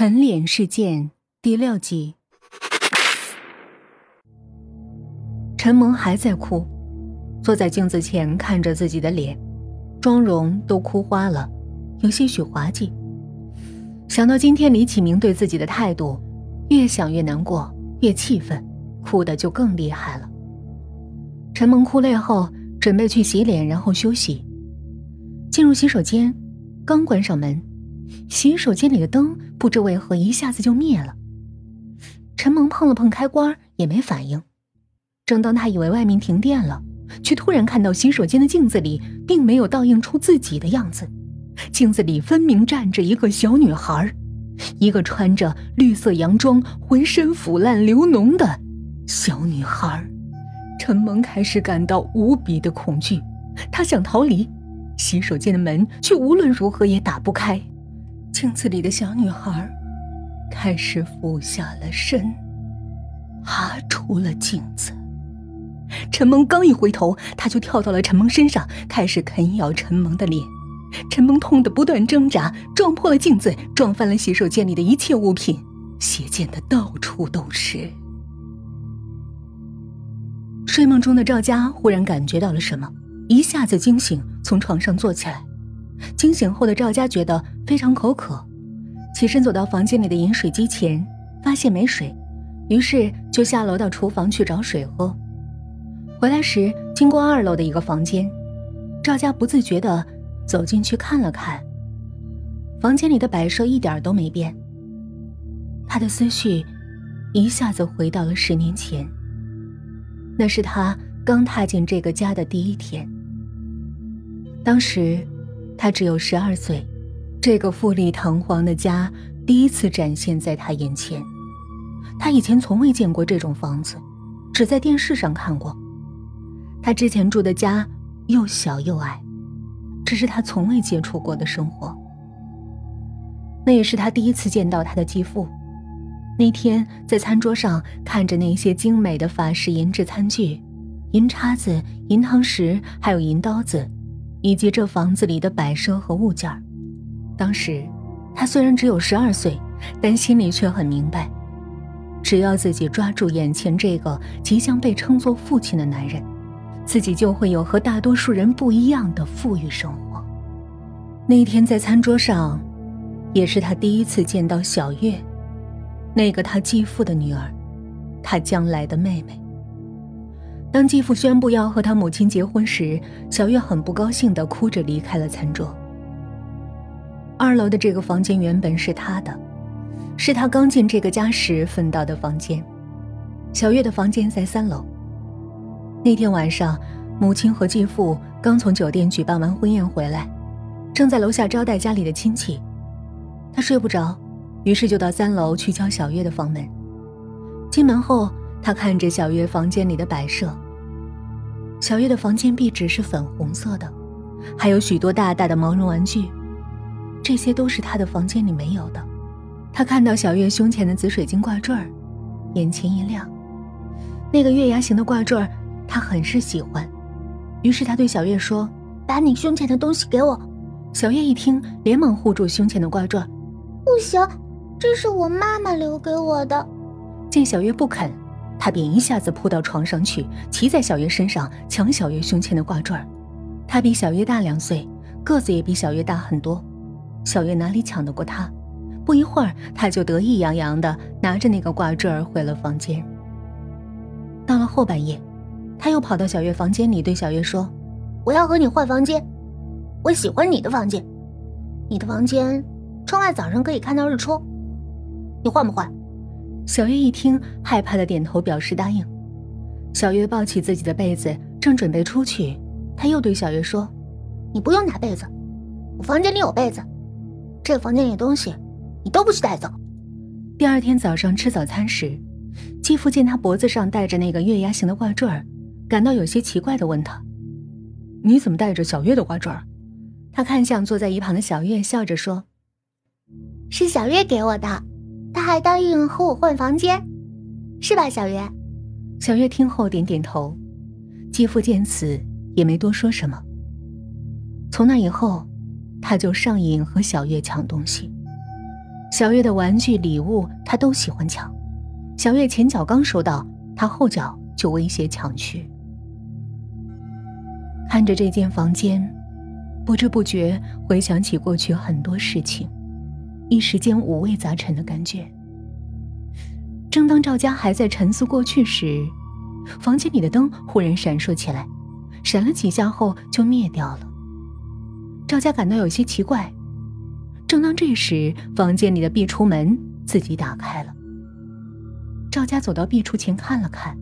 啃脸事件第六集，陈萌还在哭，坐在镜子前看着自己的脸，妆容都哭花了，有些许滑稽。想到今天李启明对自己的态度，越想越难过，越气愤，哭的就更厉害了。陈萌哭累后，准备去洗脸，然后休息。进入洗手间，刚关上门。洗手间里的灯不知为何一下子就灭了。陈萌碰了碰开关，也没反应。正当他以为外面停电了，却突然看到洗手间的镜子里并没有倒映出自己的样子，镜子里分明站着一个小女孩，一个穿着绿色洋装、浑身腐烂流脓的小女孩。陈萌开始感到无比的恐惧，他想逃离，洗手间的门却无论如何也打不开。镜子里的小女孩开始俯下了身，爬出了镜子。陈萌刚一回头，他就跳到了陈萌身上，开始啃咬陈萌的脸。陈萌痛得不断挣扎，撞破了镜子，撞翻了洗手间里的一切物品，血溅的到处都是。睡梦中的赵佳忽然感觉到了什么，一下子惊醒，从床上坐起来。惊醒后的赵家觉得非常口渴，起身走到房间里的饮水机前，发现没水，于是就下楼到厨房去找水喝。回来时经过二楼的一个房间，赵家不自觉地走进去看了看。房间里的摆设一点都没变。他的思绪一下子回到了十年前，那是他刚踏进这个家的第一天。当时。他只有十二岁，这个富丽堂皇的家第一次展现在他眼前。他以前从未见过这种房子，只在电视上看过。他之前住的家又小又矮，这是他从未接触过的生活。那也是他第一次见到他的继父。那天在餐桌上看着那些精美的法式银质餐具，银叉子、银汤匙，还有银刀子。以及这房子里的摆设和物件当时他虽然只有十二岁，但心里却很明白，只要自己抓住眼前这个即将被称作父亲的男人，自己就会有和大多数人不一样的富裕生活。那天在餐桌上，也是他第一次见到小月，那个他继父的女儿，他将来的妹妹。当继父宣布要和他母亲结婚时，小月很不高兴的哭着离开了餐桌。二楼的这个房间原本是他的，是他刚进这个家时分到的房间。小月的房间在三楼。那天晚上，母亲和继父刚从酒店举办完婚宴回来，正在楼下招待家里的亲戚。他睡不着，于是就到三楼去敲小月的房门。进门后。他看着小月房间里的摆设。小月的房间壁纸是粉红色的，还有许多大大的毛绒玩具，这些都是他的房间里没有的。他看到小月胸前的紫水晶挂坠儿，眼前一亮。那个月牙形的挂坠儿，他很是喜欢，于是他对小月说：“把你胸前的东西给我。”小月一听，连忙护住胸前的挂坠儿：“不行，这是我妈妈留给我的。”见小月不肯。他便一下子扑到床上去，骑在小月身上抢小月胸前的挂坠。他比小月大两岁，个子也比小月大很多。小月哪里抢得过他？不一会儿，他就得意洋洋地拿着那个挂坠回了房间。到了后半夜，他又跑到小月房间里，对小月说：“我要和你换房间，我喜欢你的房间。你的房间窗外早上可以看到日出，你换不换？”小月一听，害怕的点头表示答应。小月抱起自己的被子，正准备出去，他又对小月说：“你不用拿被子，我房间里有被子。这房间里的东西，你都不许带走。”第二天早上吃早餐时，继父见他脖子上戴着那个月牙形的挂坠儿，感到有些奇怪的问他：“你怎么戴着小月的挂坠儿？”他看向坐在一旁的小月，笑着说：“是小月给我的。”他还答应和我换房间，是吧，小月？小月听后点点头。继父见此也没多说什么。从那以后，他就上瘾和小月抢东西。小月的玩具礼物他都喜欢抢，小月前脚刚收到，他后脚就威胁抢去。看着这间房间，不知不觉回想起过去很多事情，一时间五味杂陈的感觉。正当赵家还在沉思过去时，房间里的灯忽然闪烁起来，闪了几下后就灭掉了。赵家感到有些奇怪。正当这时，房间里的壁橱门自己打开了。赵家走到壁橱前看了看，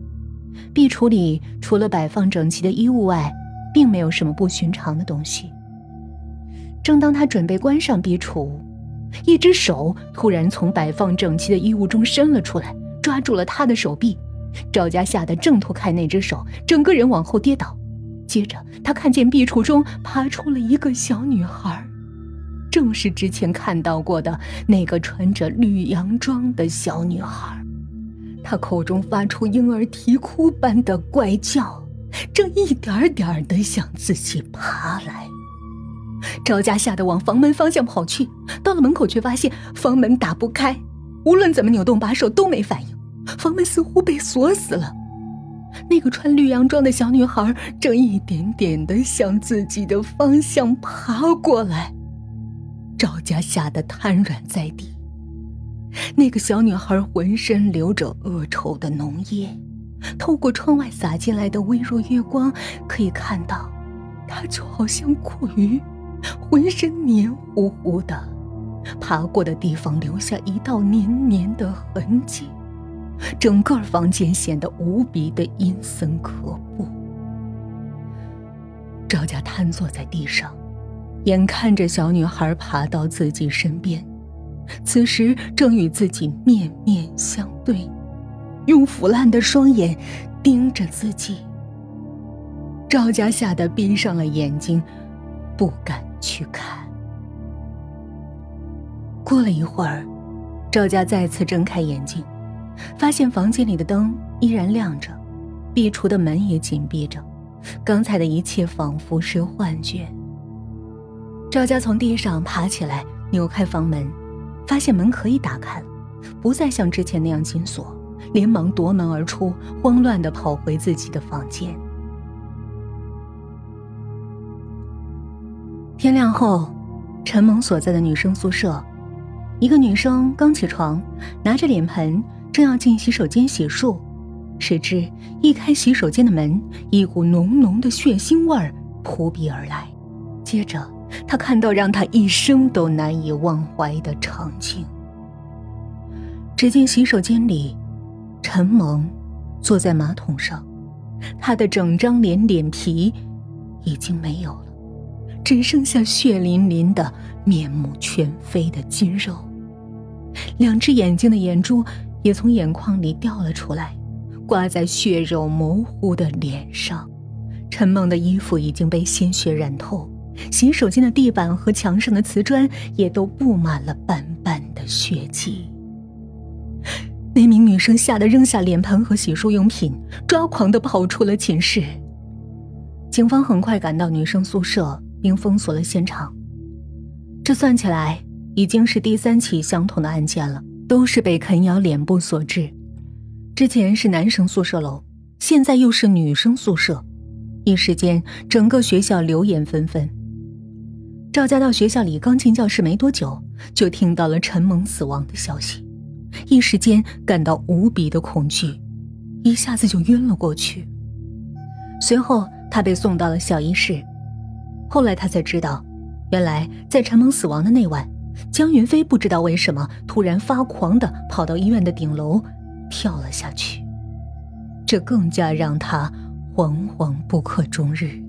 壁橱里除了摆放整齐的衣物外，并没有什么不寻常的东西。正当他准备关上壁橱，一只手突然从摆放整齐的衣物中伸了出来，抓住了他的手臂。赵家吓得挣脱开那只手，整个人往后跌倒。接着，他看见壁橱中爬出了一个小女孩。正是之前看到过的那个穿着绿洋装的小女孩，她口中发出婴儿啼哭般的怪叫，正一点点的向自己爬来。赵家吓得往房门方向跑去，到了门口却发现房门打不开，无论怎么扭动把手都没反应，房门似乎被锁死了。那个穿绿洋装的小女孩正一点点的向自己的方向爬过来。赵家吓得瘫软在地。那个小女孩浑身流着恶臭的浓液，透过窗外洒进来的微弱月光，可以看到，她就好像苦鱼，浑身黏糊糊的，爬过的地方留下一道黏黏的痕迹，整个房间显得无比的阴森可怖。赵家瘫坐在地上。眼看着小女孩爬到自己身边，此时正与自己面面相对，用腐烂的双眼盯着自己。赵家吓得闭上了眼睛，不敢去看。过了一会儿，赵家再次睁开眼睛，发现房间里的灯依然亮着，壁橱的门也紧闭着，刚才的一切仿佛是幻觉。赵家从地上爬起来，扭开房门，发现门可以打开，不再像之前那样紧锁，连忙夺门而出，慌乱地跑回自己的房间。天亮后，陈萌所在的女生宿舍，一个女生刚起床，拿着脸盆正要进洗手间洗漱，谁知一开洗手间的门，一股浓浓的血腥味儿扑鼻而来，接着。他看到让他一生都难以忘怀的场景。只见洗手间里，陈萌坐在马桶上，她的整张脸脸皮已经没有了，只剩下血淋淋的、面目全非的肌肉，两只眼睛的眼珠也从眼眶里掉了出来，挂在血肉模糊的脸上。陈梦的衣服已经被鲜血染透。洗手间的地板和墙上的瓷砖也都布满了斑斑的血迹。那名女生吓得扔下脸盆和洗漱用品，抓狂的跑出了寝室。警方很快赶到女生宿舍，并封锁了现场。这算起来已经是第三起相同的案件了，都是被啃咬脸部所致。之前是男生宿舍楼，现在又是女生宿舍，一时间整个学校流言纷纷。赵家到学校里刚进教室没多久，就听到了陈萌死亡的消息，一时间感到无比的恐惧，一下子就晕了过去。随后他被送到了小医室，后来他才知道，原来在陈萌死亡的那晚，江云飞不知道为什么突然发狂的跑到医院的顶楼，跳了下去，这更加让他惶惶不可终日。